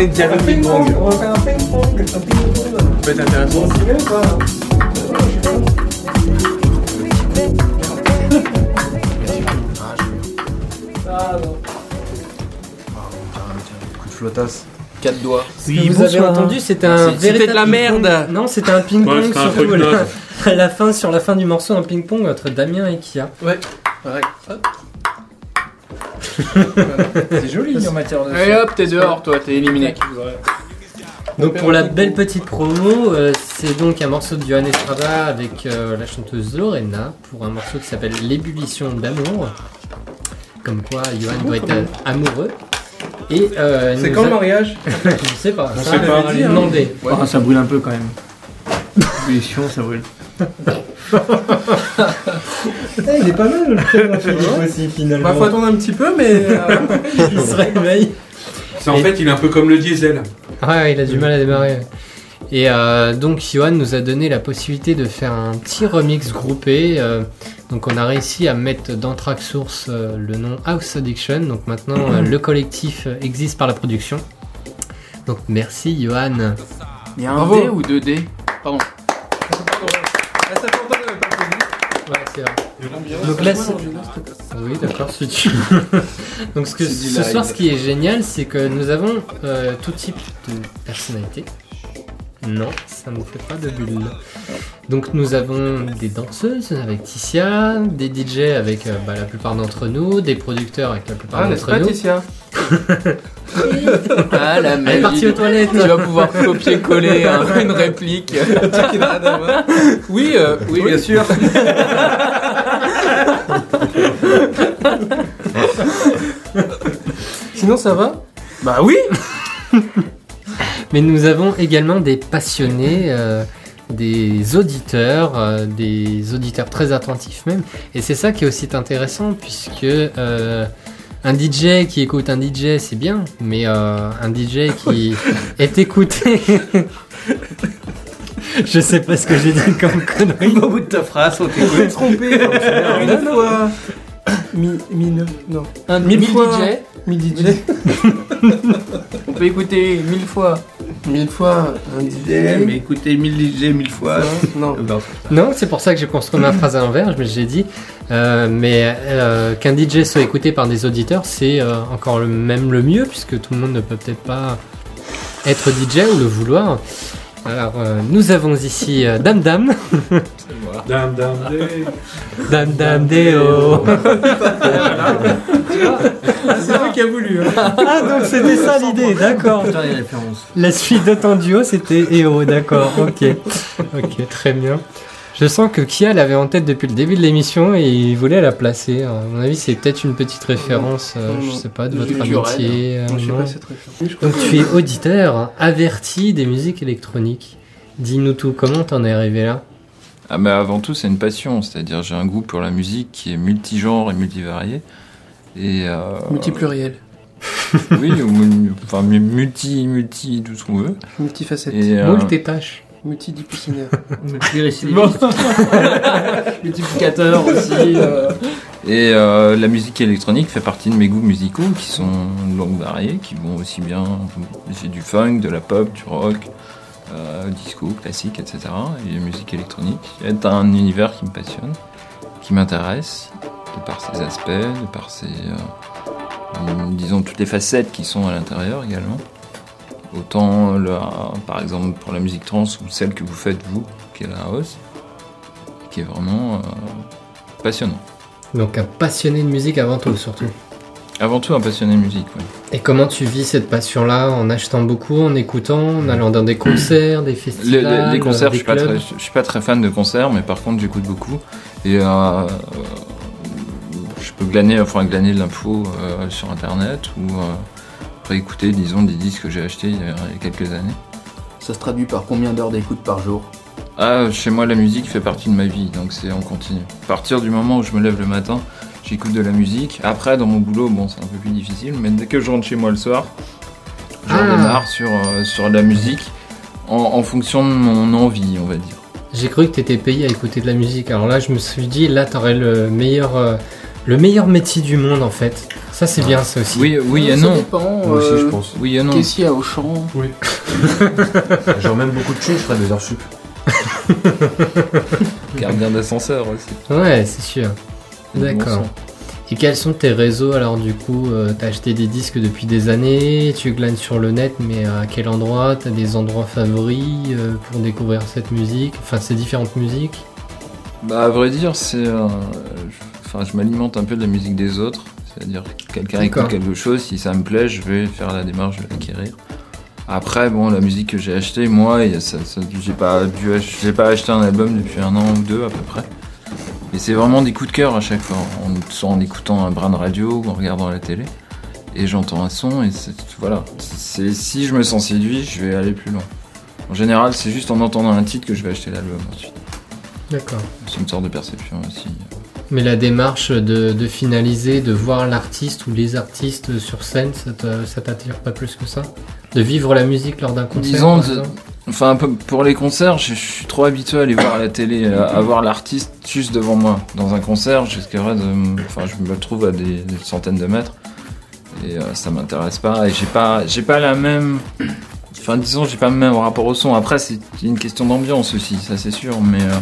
Les dialogues Un ping-pong. on va faire un ping-pong. Un ping-pong. Ça peut être intéressant. On s'y met ou pas Ah non. Coup de flottasse. Quatre doigts. Ce que vous avez entendu, c'était un C'est- c'était véritable de la merde. Non, c'était un ping-pong à la fin, sur la fin du morceau, un ping-pong entre Damien et Kia. Ouais. Pareil. Hop. C'est joli en matière de. Allez hop, t'es dehors, toi, t'es éliminé. Donc pour la belle petite promo, euh, c'est donc un morceau de Johan Estrada avec euh, la chanteuse Lorena pour un morceau qui s'appelle L'ébullition d'amour. Comme quoi Johan doit être euh, amoureux. Et euh, C'est quand a- le mariage Je sais pas. On ça, sait pas. lui demander. Ah, ça brûle un peu quand même. Ébullition, ça brûle. Il est pas mal le Philippe aussi finalement. Bah, faut attendre un petit peu, mais. euh, Il se réveille. C'est en fait, il est un peu comme le diesel. Ouais, il a du mal à démarrer. Et euh, donc, Johan nous a donné la possibilité de faire un petit remix groupé. euh, donc, on a réussi à mettre dans Track Source euh, le nom House Addiction. Donc, maintenant, euh, le collectif existe par la production. Donc, merci, Johan. Il y a un Bravo. D ou deux D? Pardon. Ah, ça fait longtemps qu'on avait pas fait. Ouais, c'est vrai. Donc là, c'est- Oui, d'accord, si tu Donc ce, que, C'est du ce live. soir, ce qui est génial, c'est que nous avons euh, tout type de personnalités. Non, ça ne fait pas de bulle. Donc nous avons des danseuses avec Ticia, des DJ avec euh, bah, la plupart d'entre nous, des producteurs avec la plupart Ah, n'est-ce d'entre pas, nous. Ticia Ah, la Elle est partie magie. aux toilettes. Tu vas pouvoir copier-coller hein, une réplique. Oui, euh, oui, bien sûr. Sinon, ça va? Bah oui Mais nous avons également des passionnés, euh, des auditeurs, euh, des auditeurs très attentifs même. Et c'est ça qui est aussi intéressant puisque euh, un DJ qui écoute un DJ c'est bien, mais euh, un DJ qui est écouté. Je sais pas ce que j'ai dit comme connerie. Au bout de ta phrase, on t'écoute. trompé. Une fois. Mi, mille, non. Un Mille mille fois. DJ Mi DJ. On peut écouter mille fois. Mille fois un DJ. Mais écoutez, 1000 DJ, 1000 fois. Non. Non, c'est pour ça que j'ai construit ma phrase à l'envers. Je me j'ai dit, euh, mais euh, qu'un DJ soit écouté par des auditeurs, c'est euh, encore le même le mieux puisque tout le monde ne peut peut-être pas être DJ ou le vouloir. Alors, euh, nous avons ici euh, Dame Dame, Dame, dame, dé. Dame Dame Deo. C'est toi qui as voulu. Hein. Ah, donc c'était ça l'idée, d'accord. Putain, les références. La suite de ton duo, c'était EO, d'accord, ok. Ok, très bien. Je sens que Kia l'avait en tête depuis le début de l'émission et il voulait la placer. À mon avis, c'est peut-être une petite référence, euh, Non, je non. sais pas, de votre amitié. euh, Moi, je sais non. pas cette référence. Je crois Donc tu es auditeur, hein, averti des musiques électroniques. Dis-nous tout, comment t'en es arrivé là? Ah mais avant tout c'est une passion, c'est-à-dire j'ai un goût pour la musique qui est multigenre et multivarié. Et euh, Multipluriel. oui, ou enfin mu- multi, multi, tout ce qu'on veut. Multifacette. Et, euh, Multirécidiviste. Multiplicateur aussi. euh. et euh, la musique électronique fait partie de mes goûts musicaux qui sont longs variés, qui vont aussi bien. J'ai du funk, de la pop, du rock, euh, disco, classique, etc. Et la musique électronique est un univers qui me passionne, qui m'intéresse, de par ses aspects, de par ses. euh, disons toutes les facettes qui sont à l'intérieur également. Autant, la- par exemple, pour la musique trans ou celle que vous faites vous, qui est la house, qui est vraiment euh, passionnant. Donc un passionné de musique avant tout, surtout. Avant tout, un passionné de musique. ouais. Et comment tu vis cette passion-là En achetant beaucoup, en écoutant, en allant dans des concerts, des festivals les- les concerts, euh, je des suis, pas clubs très, je suis pas très fan de concerts, mais par contre, j'écoute beaucoup. Et euh, euh, je peux glaner, enfin, glaner de l'info euh, sur Internet ou réécouter, disons, des disques que j'ai achetés il y a, quelques années. Ça se traduit par combien d'heures d'écoute par jour? Ah, chez moi, la musique fait partie de ma vie, donc c'est en continu. À partir du moment où je me lève le matin, j'écoute de la musique. Après, dans mon boulot, bon, c'est un peu plus difficile, mais dès que je rentre chez moi le soir, je Ah. redémarre sur, euh, sur la musique en, en fonction de mon envie, on va dire. J'ai cru que t'étais payé à écouter de la musique. Alors là, je me suis dit, là, t'aurais le meilleur, euh, Le meilleur métier du monde en fait. Ça c'est bien ça aussi. Oui, oui et ça non. dépend. Moi aussi, euh, je pense. Oui et non. Caissier à Auchan. Genre, même beaucoup de thunes, je ferais des heures sup. Gardien d'ascenseur aussi. Ouais, c'est sûr. D'accord. Et quels sont tes réseaux alors du coup euh, T'as acheté des disques depuis des années, tu glanes sur le net, mais à quel endroit? T'as des endroits favoris euh, pour découvrir cette musique, enfin ces différentes musiques? Bah, à vrai dire, c'est. euh, je- Enfin, je m'alimente un peu de la musique des autres. C'est-à-dire, que quelqu'un écoute quelque chose, si ça me plaît, je vais faire la démarche de l'acquérir. Après, bon, la musique que j'ai achetée, moi, ça, ça- j'ai pas dû ach- j'ai pas acheté un album depuis un an ou deux à peu près. Et c'est vraiment des coups de cœur à chaque fois, en, soit en écoutant un brin de radio ou en regardant la télé. Et j'entends un son et voilà. C'est, si je me sens séduit, je vais aller plus loin. En général, c'est juste en entendant un titre que je vais acheter l'album ensuite. D'accord. C'est une sorte de perception aussi. Mais la démarche de, de finaliser, de voir l'artiste ou les artistes sur scène, ça t'attire pas plus que ça? De vivre la musique lors d'un concert Disons, de- Enfin, pour les concerts, je, je suis trop habitué à aller voir à la télé, à, à voir l'artiste juste devant moi. Dans un concert, m- enfin, je me trouve à des, des centaines de mètres et euh, ça m'intéresse pas. Et j'ai pas, j'ai pas la même, enfin, disons, j'ai pas le même rapport au son. Après, c'est une question d'ambiance aussi, ça c'est sûr, mais euh,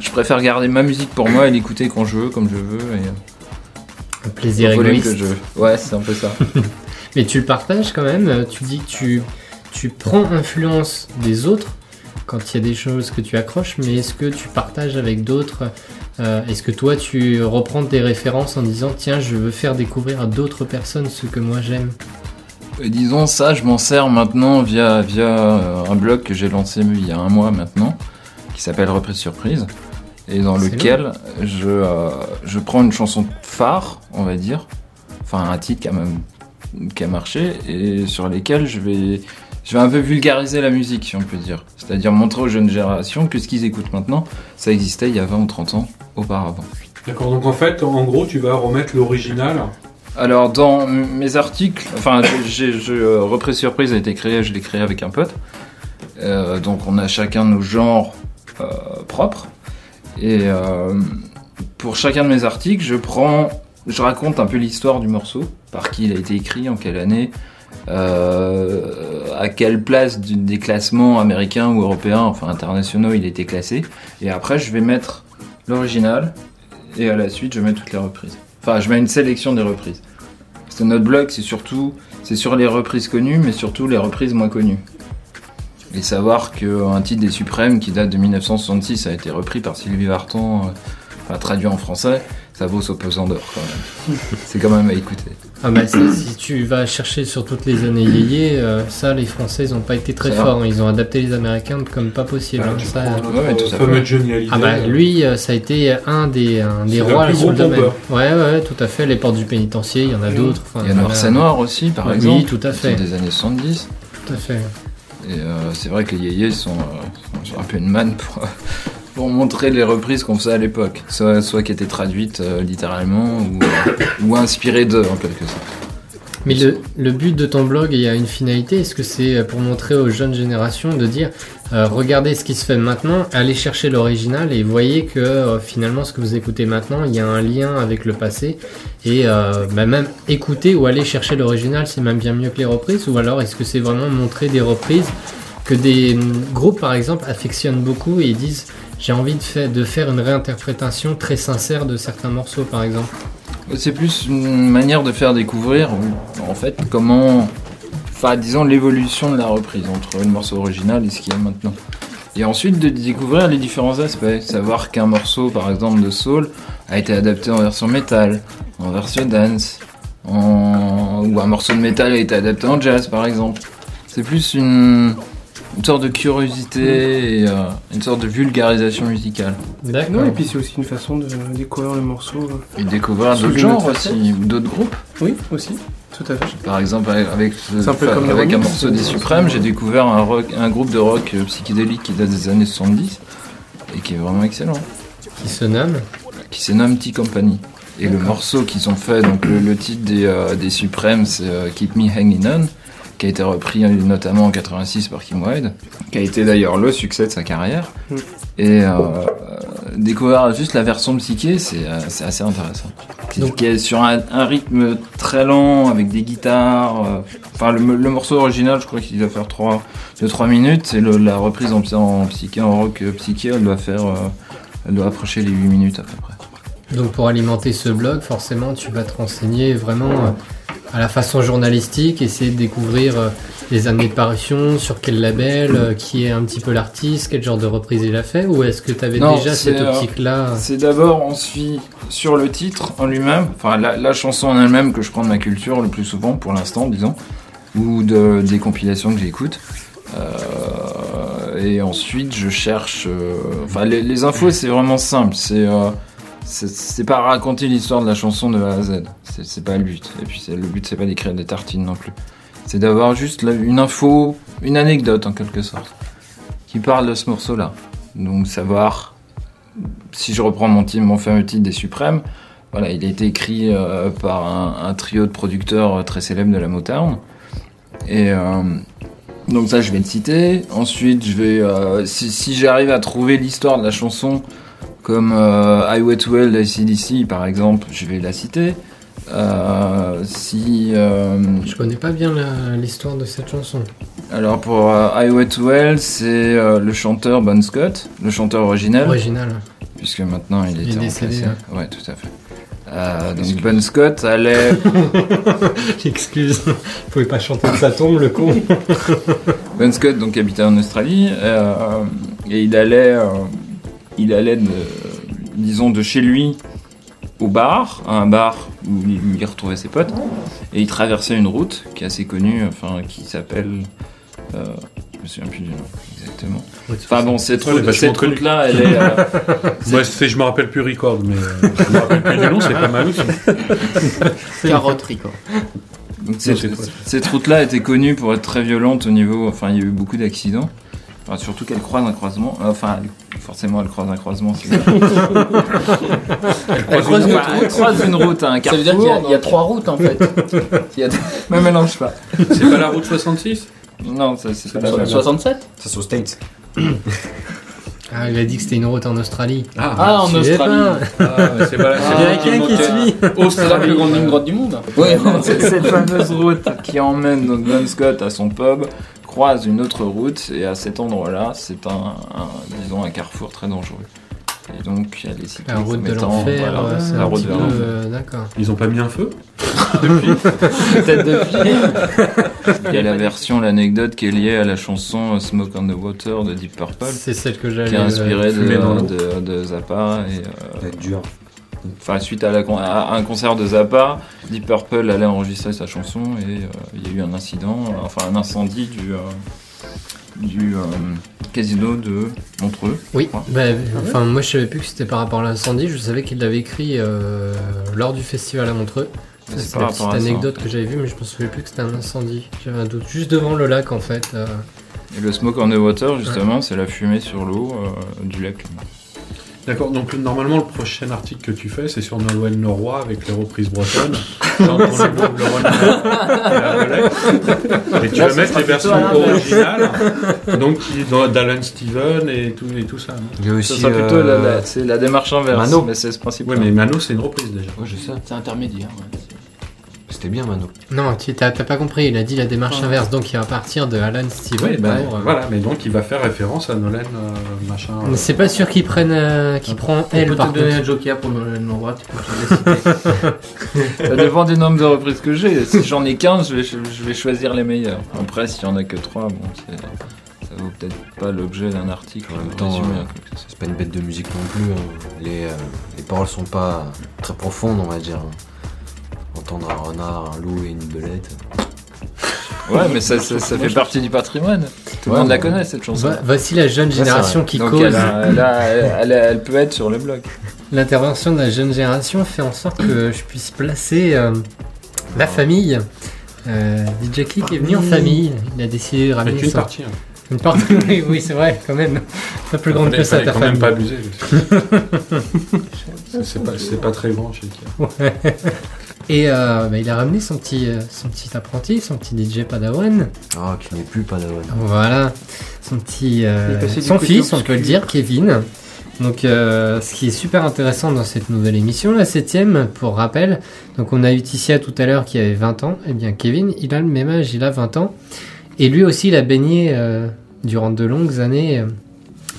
je préfère garder ma musique pour moi et l'écouter quand je veux, comme je veux et Un plaisir égoïste. que je. Ouais, c'est un peu ça. Mais tu le partages quand même, tu dis que tu, tu prends influence des autres quand il y a des choses que tu accroches, mais est-ce que tu partages avec d'autres euh, Est-ce que toi tu reprends tes références en disant tiens je veux faire découvrir à d'autres personnes ce que moi j'aime? Et disons ça, je m'en sers maintenant via, via euh, un blog que j'ai lancé il y a un mois maintenant, qui s'appelle Reprise Surprise, et dans lequel je, euh, je prends une chanson phare, on va dire, enfin un titre qui a, même- qui a marché, et sur lesquels je vais, je vais un peu vulgariser la musique, si on peut dire. C'est-à-dire montrer aux jeunes générations que ce qu'ils écoutent maintenant, ça existait il y a 20 ou 30 ans auparavant. D'accord, donc en fait, en gros, tu vas remettre l'original. Alors dans mes articles, enfin j'ai je, euh, Reprise Surprise a été créé, je l'ai créé avec un pote. Euh, donc on a chacun nos genres euh, propres. Et euh, pour chacun de mes articles, je prends, je raconte un peu l'histoire du morceau, par qui il a été écrit, en quelle année, euh, à quelle place des classements américains ou européens, enfin internationaux, il a été classé. Et après, je vais mettre l'original et à la suite, je mets toutes les reprises. Enfin, je mets une sélection des reprises. Parce que notre blog, c'est surtout, c'est sur les reprises connues, mais surtout les reprises moins connues. Et savoir qu'un titre des Suprêmes qui date de 1966 a été repris par Sylvie Vartan, euh, enfin traduit en français, ça vaut son pesant d'or quand même. c'est quand même à écouter. Ah bah ça, si tu vas chercher sur toutes les années yéyé, euh, ça les Français ils ont pas été très forts, hein. ils ont adapté les Américains comme pas possible. Ah, hein. Ça, euh, ouais, tout euh, à fameux fait. Johnny Hallyday. Ah bah lui, euh, ça a été un des, un des rois sur le domaine. Ouais, ouais, tout à fait. Les portes du pénitencier, il y en a d'autres. Il y a Noir. C'est Noir aussi, par Oui, exemple. tout à fait. des années 70. Tout à fait. Et euh, c'est vrai que les yéyés sont, euh, sont un peu une manne pour, montrer les reprises qu'on faisait à l'époque. Soit, qui étaient traduites euh, littéralement ou, inspirées d'eux en quelque sorte. Mais le, but de ton blog, il y a une finalité. Est-ce que c'est pour montrer aux jeunes générations de dire regardez ce qui se fait maintenant, allez chercher l'original et voyez que finalement ce que vous écoutez maintenant, il y a un lien avec le passé. Et euh, bah, même écouter ou aller chercher l'original, c'est même bien mieux que les reprises. Ou alors est-ce que c'est vraiment montrer des reprises que des groupes par exemple affectionnent beaucoup et ils disent j'ai envie de, de faire une réinterprétation très sincère de certains morceaux par exemple? C'est plus une manière de faire découvrir, en fait, comment. Enfin, disons l'évolution de la reprise entre le morceau original et ce qu'il y a maintenant. Et ensuite de découvrir les différents aspects. Savoir qu'un morceau, par exemple, de soul a été adapté en version métal, en version dance, en... ou un morceau de métal a été adapté en jazz, par exemple. C'est plus une, une sorte de curiosité et euh, une sorte de vulgarisation musicale. D'accord. Non, et puis c'est aussi une façon de découvrir le morceau. euh. Et découvrir d'autres genres aussi, ou d'autres groupes. Oui, aussi, tout à fait. Par exemple, avec, un peu comme avec un morceau euh, des Suprêmes, j'ai découvert un, rock, un groupe de rock euh, psychédélique qui date des années 70 et qui est vraiment excellent, Qui se nomme qui s'est nommé Tea Company. Et le morceau qu'ils ont fait, donc le, le titre des, euh, des Suprêmes, c'est euh, Keep Me Hanging On, qui a été repris euh, notamment en 86 par Kim Wilde, qui a été d'ailleurs le succès de sa carrière. Mm. Et euh, découvrir juste la version psyché, c'est euh, c'est assez intéressant. Donc- qui est sur un, un rythme très lent, avec des guitares. euh, Enfin, le, le morceau original, je crois qu'il doit faire 3, 2-3 minutes, et le- la reprise en, psy- en psyché, en rock euh, psyché, elle doit faire. euh, elle doit approcher les 8 minutes à peu près. Donc pour alimenter ce blog, forcément, tu vas te renseigner vraiment euh, à la façon journalistique, essayer de découvrir euh, les années de parution, sur quel label, euh, qui est un petit peu l'artiste, quel genre de reprise il a fait, ou est-ce que tu avais Non, déjà cette optique-là C'est d'abord, on suit sur le titre en lui-même, enfin la, la chanson en elle-même que je prends de ma culture le plus souvent pour l'instant, disons, ou de, des compilations que j'écoute. Euh, et ensuite, je cherche. euh, Enfin, les, les infos, c'est vraiment simple. C'est euh, c'est- pas raconter l'histoire de la chanson de A à Z. C'est pas le but. Et puis, le but, c'est pas d'écrire des tartines non plus. C'est d'avoir juste une info, une anecdote en quelque sorte, qui parle de ce morceau-là. Donc, savoir si je reprends mon, titre- mon fameux titre des Suprêmes, voilà, il a été écrit euh, par un, trio de producteurs euh, très célèbres de la Motown. Et euh, donc ça, je vais le citer. Ensuite, je vais, si j'arrive à trouver l'histoire de la chanson, comme euh, Highway to Hell d'ACDC par exemple, je vais la citer. Euh, si euh, Je connais pas bien l'histoire de cette chanson. alors pour euh, Highway to Hell, c'est euh, le chanteur Bon Scott, le chanteur original Original. puisque maintenant il Il est décédé, remplacé. Ouais, tout à fait. Donc Bon Scott allait. Excuse, il pouvait pas chanter de sa tombe, le con. bon Scott donc habitait en Australie et il allait, il allait, de- disons de chez lui au bar, à un bar où il, où il retrouvait ses potes et il traversait une route qui est assez connue, enfin qui s'appelle. Euh, je me souviens plus du nom exactement. Enfin bon, cette Ouais, elle est route, vachement cette connue. route là, elle est. euh, Moi, je me rappelle plus record, mais euh, je me rappelle plus du nom, c'est pas mal aussi. Carotte Rico. Donc cette, cette route-là était connue pour être très violente au niveau. Enfin, il y a eu beaucoup d'accidents. Enfin, surtout qu'elle croise un croisement. Euh, Enfin, elle- forcément, elle croise un croisement. elle, croise une, elle croise une route à un Ça veut dire qu'il y a- il y, a donc- trois routes en fait. Il y a Me mélange pas. C'est pas la route 66 Non, c'est pas la même. 67 Ça, c'est aux States. Ah, il a dit que c'était une route en Australie. Ah, en Tu sais Australie. pas. Ah, c'est pas la Ah, qui suit. C'est la Australie. plus grande ligne droite du monde. Oui, C'est cette fameuse route qui emmène Bon Scott à son pub, croise une autre route, et à cet endroit-là, c'est un, un- disons, un carrefour très dangereux. Et donc, il y a les cyclistes La route de l'enfer, voilà, euh, la un route peu... l'enfer. euh, D'accord. Ils ont pas mis un feu Peut-être depuis. Il y a la version, l'anecdote qui est liée à la chanson Smoke on the Water de Deep Purple, C'est celle que j'allais... qui est inspirée de, dans l'eau. de, de Zappa. Et, euh, Ça va être dur. Enfin, suite à, la con- à un concert de Zappa, Deep Purple allait enregistrer sa chanson et euh, il y a eu un incident, enfin un incendie du, euh, du euh, casino de Montreux. Oui, bah, enfin moi je savais plus que c'était par rapport à l'incendie, je savais qu'il l'avait écrit euh, lors du festival à Montreux. C'est la rapport petite à ça. anecdote que j'avais vue, mais je me souvenais plus que c'était un incendie. J'avais un doute. Juste devant le lac en fait. euh, Et le Smoke on the Water, justement, c'est la fumée sur l'eau euh, du lac. D'accord, donc normalement le prochain article que tu fais c'est sur Nolwenn Leroy avec les reprises bretonnes. Dans le et tu Là, vas mettre les versions originales, donc qui dans- d'Alan Steven et tout, et tout ça. Il y a Ce aussi. sera plutôt euh, la, la- c'est la démarche inverse, Mano. mais c'est ce principe. Ouais, mais Mano c'est une reprise déjà. Ouais, je sais. C'est intermédiaire. ouais. C'était bien, Mano. Non, tu t'as pas compris, il a dit la démarche inverse, donc il va partir de Alan Steven. Oui, ben, pour, euh, voilà, mais donc il va faire référence à Nolan euh, machin. euh, c'est pas sûr qu'il prenne, euh, qu'il prend On elle peut par te donner contre. un joker pour le l'endroit, tu peux te le citer. Ça dépend du nombre de reprises que j'ai. Si j'en ai 15, je vais, je vais choisir les meilleures. Après, s'il y en a que 3, bon, c'est- ça vaut peut-être pas l'objet d'un article. En même temps, résumé, euh. C'est pas une bête de musique non plus. hein. Les, euh, les paroles sont pas très profondes, on va dire. Entendre un renard, un loup et une belette. Ouais, mais ça, ça, ça fait partie du patrimoine. Tout le Ouais, monde la connaît, cette chanson. Va- voici la jeune génération qui Donc cause. elle, a- elle, a- elle, a- elle peut être sur le blog. L'intervention de la jeune génération fait en sorte que je puisse placer euh, la famille. Euh, DJ Click est venu en famille. Il a décidé de ramener une son- partie. hein. Une partie. oui, oui, c'est vrai, quand même. Pas plus grande que ça, ta quand même famille. pas abuser. C'est- pas, c'est pas très grand chez Ikea. Et euh, bah, il a ramené son petit, euh, son petit apprenti, son petit DJ Padawan. Ah, qui n'est plus Padawan. Voilà, son petit, euh, son fils, on peut le dire, Kevin, Donc, euh, ce qui est super intéressant dans cette nouvelle émission, la septième, pour rappel, donc on a eu Ticia tout à l'heure qui avait 20 ans. Eh bien, Kevin, il a le même âge, il a 20 ans. Et lui aussi, il a baigné euh, durant de longues années euh,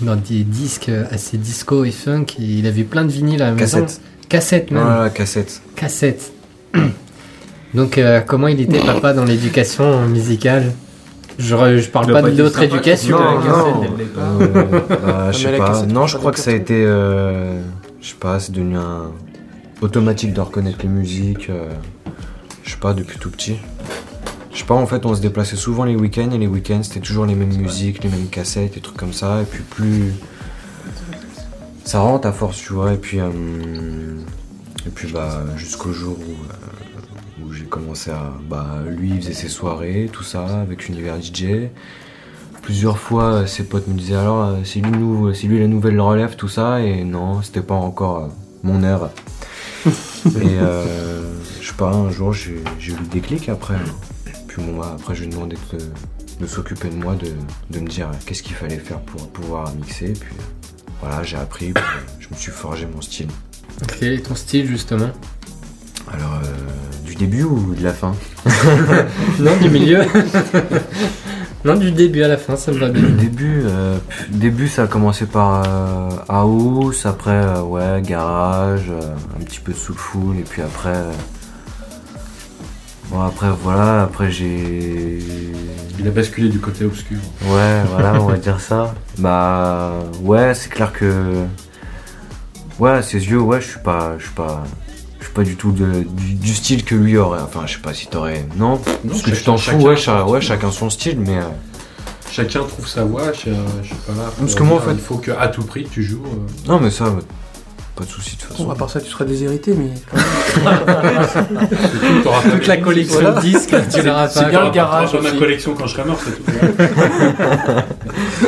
dans des disques assez disco et funk. Et il a vu plein de vinyles à la maison. Cassette. Cassette, même. Voilà, cassette. Cassette. Donc, euh, comment il était papa dans l'éducation musicale? Je, re- je parle pas pas de l'autre éducation. Non. Euh, bah, je sais pas. Non, je crois que ça a été. euh, je sais pas, c'est devenu un automatique de reconnaître les musiques. euh, je sais pas, depuis tout petit. Je sais pas, en fait, on se déplaçait souvent les week-ends et les week-ends c'était toujours les mêmes musiques, les mêmes cassettes, des trucs comme ça. Et puis plus. Ça rentre à force, tu vois. Et puis. euh, et puis, bah, jusqu'au jour où. euh, où j'ai commencé à. Bah, lui, il faisait ses soirées, tout ça, avec Univers DJ. Plusieurs fois, euh, ses potes me disaient alors, euh, c'est lui, nou- c'est lui la nouvelle relève, tout ça, et non, c'était pas encore mon heure. et euh, je sais pas, un jour, j'ai eu le déclic après. Puis bon, bah, après, je lui ai demandé de, de s'occuper de moi, de, de me dire qu'est-ce qu'il fallait faire pour pouvoir mixer. Puis voilà, j'ai appris, puis, je me suis forgé mon style. Quel est ton style, justement Alors, euh, du début ou de la fin Non, du milieu. non, du début à la fin, ça me va bien. Le début, euh, début, ça a commencé par euh, house, après euh, ouais garage, euh, un petit peu soulful, et puis après, euh, bon après voilà, après j'ai, Il a basculé du côté obscur. ouais voilà, on va dire ça. Bah ouais, c'est clair que, ouais, à ses yeux, ouais, je suis pas, je suis pas, je suis pas du tout de- du, du style que lui aurait. Enfin, je sais pas si t'aurais, non, parce que tu t'en fous, chacun ouais, cha- ouais, style. chacun son style, mais. euh, Chacun trouve sa voix, je, je suis pas là. pour Parce que moi, en fait- Il faut qu'à tout prix, tu joues. euh, Non, mais ça, pas de souci de toute Bon, façon. à part ça, tu seras déshérité, mais. pas Toute la collection Voilà. de disques, tu l'auras c'est pas. bien le garage Dans ma collection quand je serai mort, c'est tout.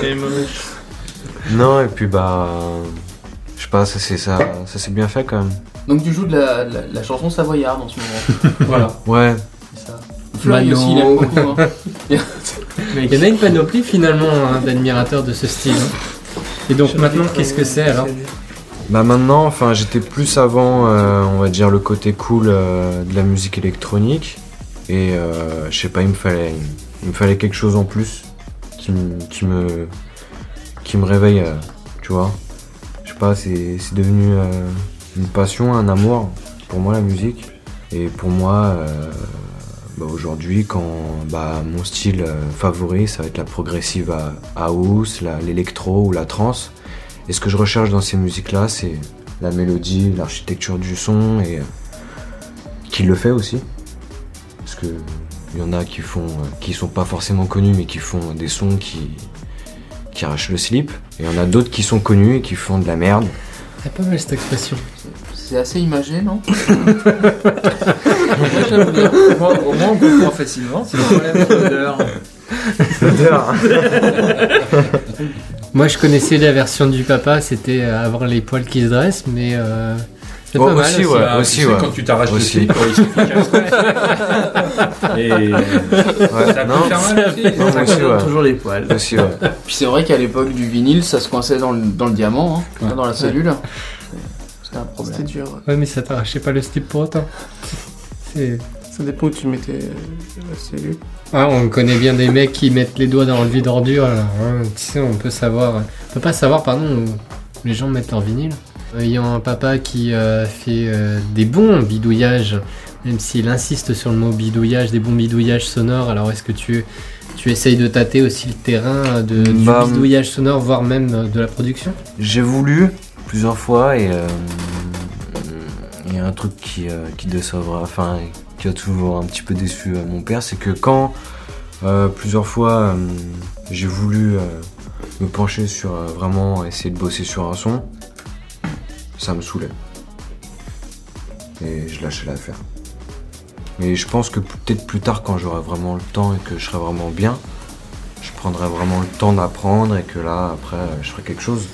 Non, et puis bah. Je sais pas, ça c'est ça, ça c'est bien fait quand même. Donc tu joues de la, la, la chanson savoyarde en ce moment. voilà. Ouais, C'est ça. Fleury aussi, il aime beaucoup. hein. Il y en a une panoplie finalement hein, d'admirateurs de ce style. hein. Et donc maintenant, qu'est-ce que c'est alors? bah maintenant, enfin j'étais plus avant, euh, on va dire, le côté cool euh, de la musique électronique. Et euh, je sais pas, il me fallait, il me fallait quelque chose en plus qui, me- qui me, qui me réveille, euh, tu vois. C'est devenu euh, une passion, un amour pour moi la musique. Et pour moi, euh, bah, aujourd'hui, quand bah, mon style euh, favori, ça va être la progressive à- house, l'électro ou la trance. Et ce que je recherche dans ces musiques-là, c'est la mélodie, l'architecture du son et qui le fait aussi. Parce que il y en a qui font, qui sont pas forcément connus, mais qui font des sons qui, qui arrachent le slip. Et il y en a d'autres qui sont connus et qui font de la merde. C'est pas mal cette expression. C'est assez imagé, non. Au moins, moins, on comprend facilement. C'est le problème de l'odeur. Moi, je connaissais la version du papa, c'était euh, avoir les poils qui se dressent, mais euh, c'est Oh, pas mal. aussi, ouais. Bah, tu aussi, ouais. Quand tu t'arraches le slip, il qu'un Et Ouais, ça non, peut faire mal aussi. non, aussi, ouais. Toujours les poils. Aussi, ouais. Puis c'est vrai qu'à l'époque du vinyle, ça se coinçait dans le, dans le diamant, hein, dans la cellule. C'était un C'était problème. dur. Ouais, mais ça t'arrachait pas le slip pour autant. C'est- Ça dépend où tu mettais euh, la cellule. Ah, on connaît bien des mecs qui mettent les doigts dans le vide ordure. Alors, hein, tu sais, on peut savoir, on peut pas savoir, pardon, où les gens mettent leur vinyle. Ayant un papa qui euh, fait euh, des bons bidouillages, même s'il insiste sur le mot bidouillage, des bons bidouillages sonores. Alors, est-ce que tu tu essayes de tâter aussi le terrain de, du Bah, bidouillage sonore, voire même euh, de la production? J'ai voulu plusieurs fois et euh, il y a un truc qui, euh, qui décevra, enfin qui a toujours un petit peu déçu euh, mon père, c'est que quand euh, plusieurs fois euh, j'ai voulu euh, me pencher sur euh, vraiment essayer de bosser sur un son, ça me saoulait. Et je lâchais l'affaire. Mais je pense que peut-être plus tard quand j'aurai vraiment le temps et que je serai vraiment bien, je prendrai vraiment le temps d'apprendre et que là après je ferai quelque chose.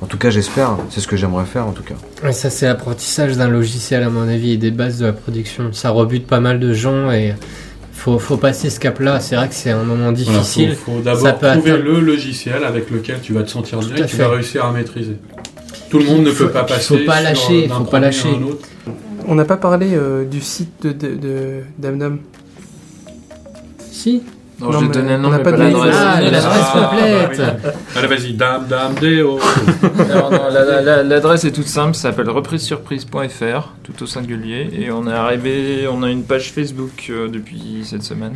En tout cas j'espère, c'est ce que j'aimerais faire en tout cas. Et ça, c'est l'apprentissage d'un logiciel, à mon avis, et des bases de la production. Ça rebute pas mal de gens et faut, faut passer ce cap-là. C'est vrai que c'est un moment Voilà, difficile. faut, faut d'abord trouver atteindre- le logiciel avec lequel tu vas te sentir bien et tu vas réussir à maîtriser. Tout le monde ne Faut- peut pas faut passer. pas sur- lâcher, d'un faut pas lâcher. On n'a pas parlé euh, du site de, de, de Damnam. Si. Non, Non, je mais vais donner le nom, on n'a pas pas donné l'adresse. Ah, l'adresse Ah, complète. bah oui. Allez, vas-y, dame, dame, déo. Alors, non, la- la- la- L'adresse est toute simple, ça s'appelle reprisesurprise.fr, tout au singulier, et on est arrivé, on a une page Facebook euh, depuis cette semaine.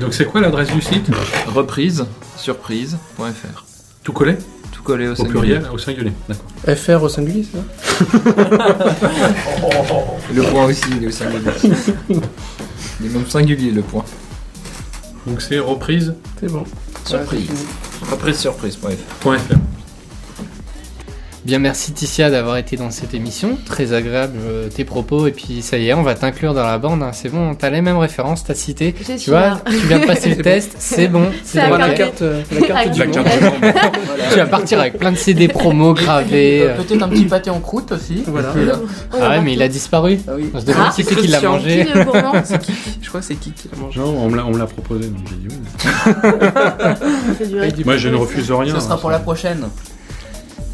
Donc, c'est quoi l'adresse du site? Reprisesurprise.fr, Tout collé? Collé au Au singulier. pluriel, au singulier. D'accord. FR au singulier, c'est ça Le point aussi, il est au singulier. il est même singulier le point. Donc, c'est reprise.fr. C'est bon. Surprise. Reprisesurprise.fr. Bien, merci Ticia d'avoir été dans cette émission. Très agréable euh, tes propos. Et puis ça y est, on va t'inclure dans la bande. hein. C'est bon, t'as les mêmes références, t'as cité. Je Tu vois, là. tu viens de passer le test, c'est bon. C'est C'est On voit la carte, euh, la carte Avec du La monde. carte. Tu vas partir avec plein de CD promo gravés. Euh, euh. Peut-être un petit pâté en croûte aussi. Voilà. Là- Ah ouais, mais il a disparu. Ah oui. On se demande Ah, qui c'est qui l'a mangé. Qui Je crois que c'est qui qui l'a mangé. Non, on me l'a- on me l'a proposé, donc j'ai dit oui. Moi, je ne refuse rien. Ce sera hein, pour la prochaine.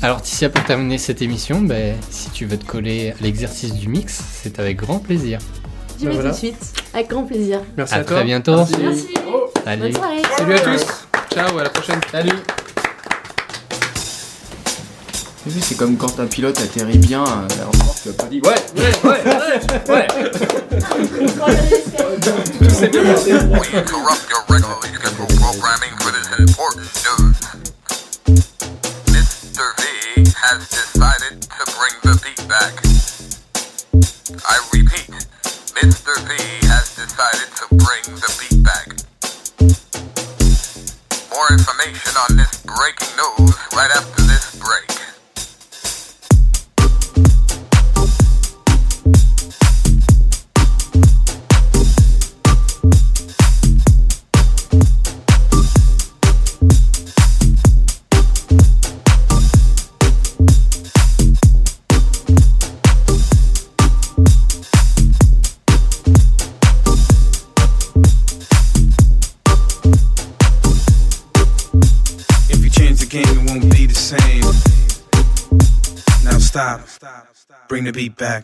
Alors Ticia, pour terminer cette émission, ben, si tu veux te coller à l'exercice du mix, c'est avec grand plaisir. J'y vais Voilà. tout de suite. Avec grand plaisir. Merci À à, toi. très bientôt. Merci. Salut. Bonne soirée. Salut à tous. Ciao, à la prochaine. Salut. C'est comme quand un pilote atterrit bien à l'aéroport, tu vas pas dire ouais, ouais, ouais, ouais, ouais. We interrupt your regularly I repeat, Mr. V has decided to bring the beat back. More information on this breaking news right after stop. Bring the beat back.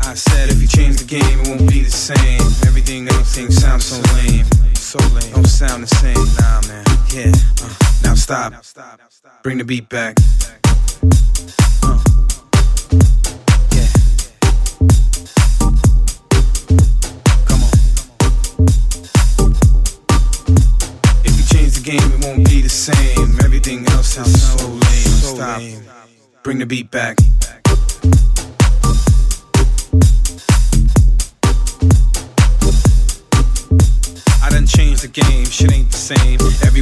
I said if you change the game, it won't be the same. Everything else ain't sound so lame. So lame. Don't sound the same. Nah, man. Yeah. Uh, now stop. Bring the beat back. Uh. Game, it won't be the same. Everything else sounds so lame. Stop. Bring the beat back.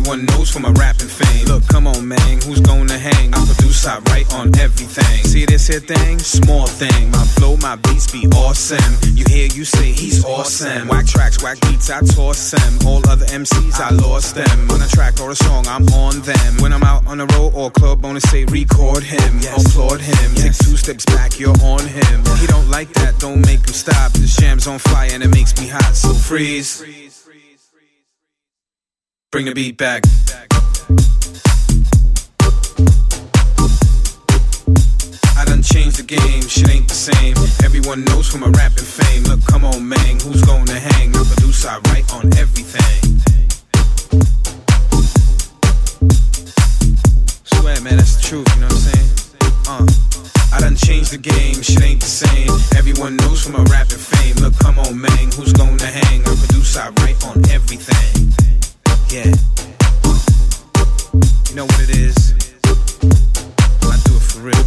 Everyone knows for my rapping fame. Look, come on, man, who's gonna hang? I produce, I write on everything. See this here thing? Small thing. My flow, my beats be awesome. You hear you say he's awesome. Whack tracks, whack beats, I toss them. All other MCs, I lost them. On a track or a song, I'm on them. When I'm out on the road or club, wanna say record him, applaud him. Take two steps back, you're on him. He don't like that, don't make him stop. The jam's on fire and it makes me hot, so freeze. Bring the beat back. I done changed the game, shit ain't the same. Everyone knows from my rapping fame. Look, come on, man, who's gonna hang? I produce, I write on everything. Swear, man, that's the truth, you know what I'm saying? Uh. I done changed the game, shit ain't the same. Everyone knows for my rapping fame. Look, come on, man, who's gonna hang? I produce, I write on everything. Yeah. You know what it is? Real.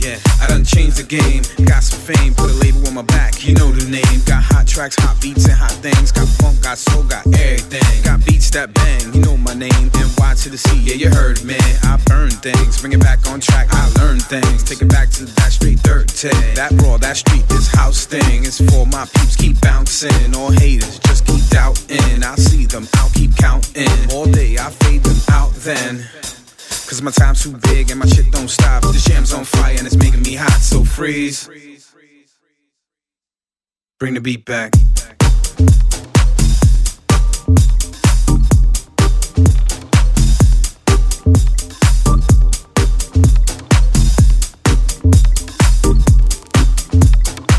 Yeah, I done changed the game. Got some fame, put a label on my back. You know the name. Got hot tracks, hot beats, and hot things. Got funk, got soul, got everything. Got beats that bang. You know my name. NY to the C. Yeah, you heard, man. I burn things, bring it back on track. I learn things, take it back to that straight dirt tag. That raw, that street, this house thing is for my peeps. Keep bouncing. All haters, just keep doubting. I see them, I'll keep counting. All day, I fade them out then. Cause my time's too big and my shit don't stop. The jam's on fire and it's making me hot, so freeze. Bring the beat back.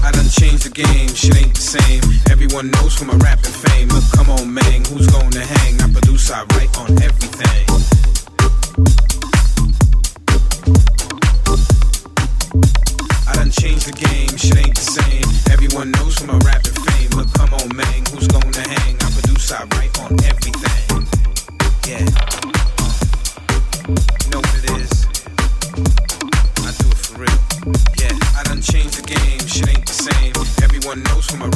I done changed the game, shit ain't the same. Everyone knows from my rapping fame. Look, come on, man, who's gonna hang? I produce, I write on everything. Done changed the game, shit ain't the same. Everyone knows from my rapping fame. Look, come on, man, who's gonna hang? I produce, I write on everything. Yeah. You know what it is? I do it for real. Yeah, I done changed the game, shit ain't the same. Everyone knows from my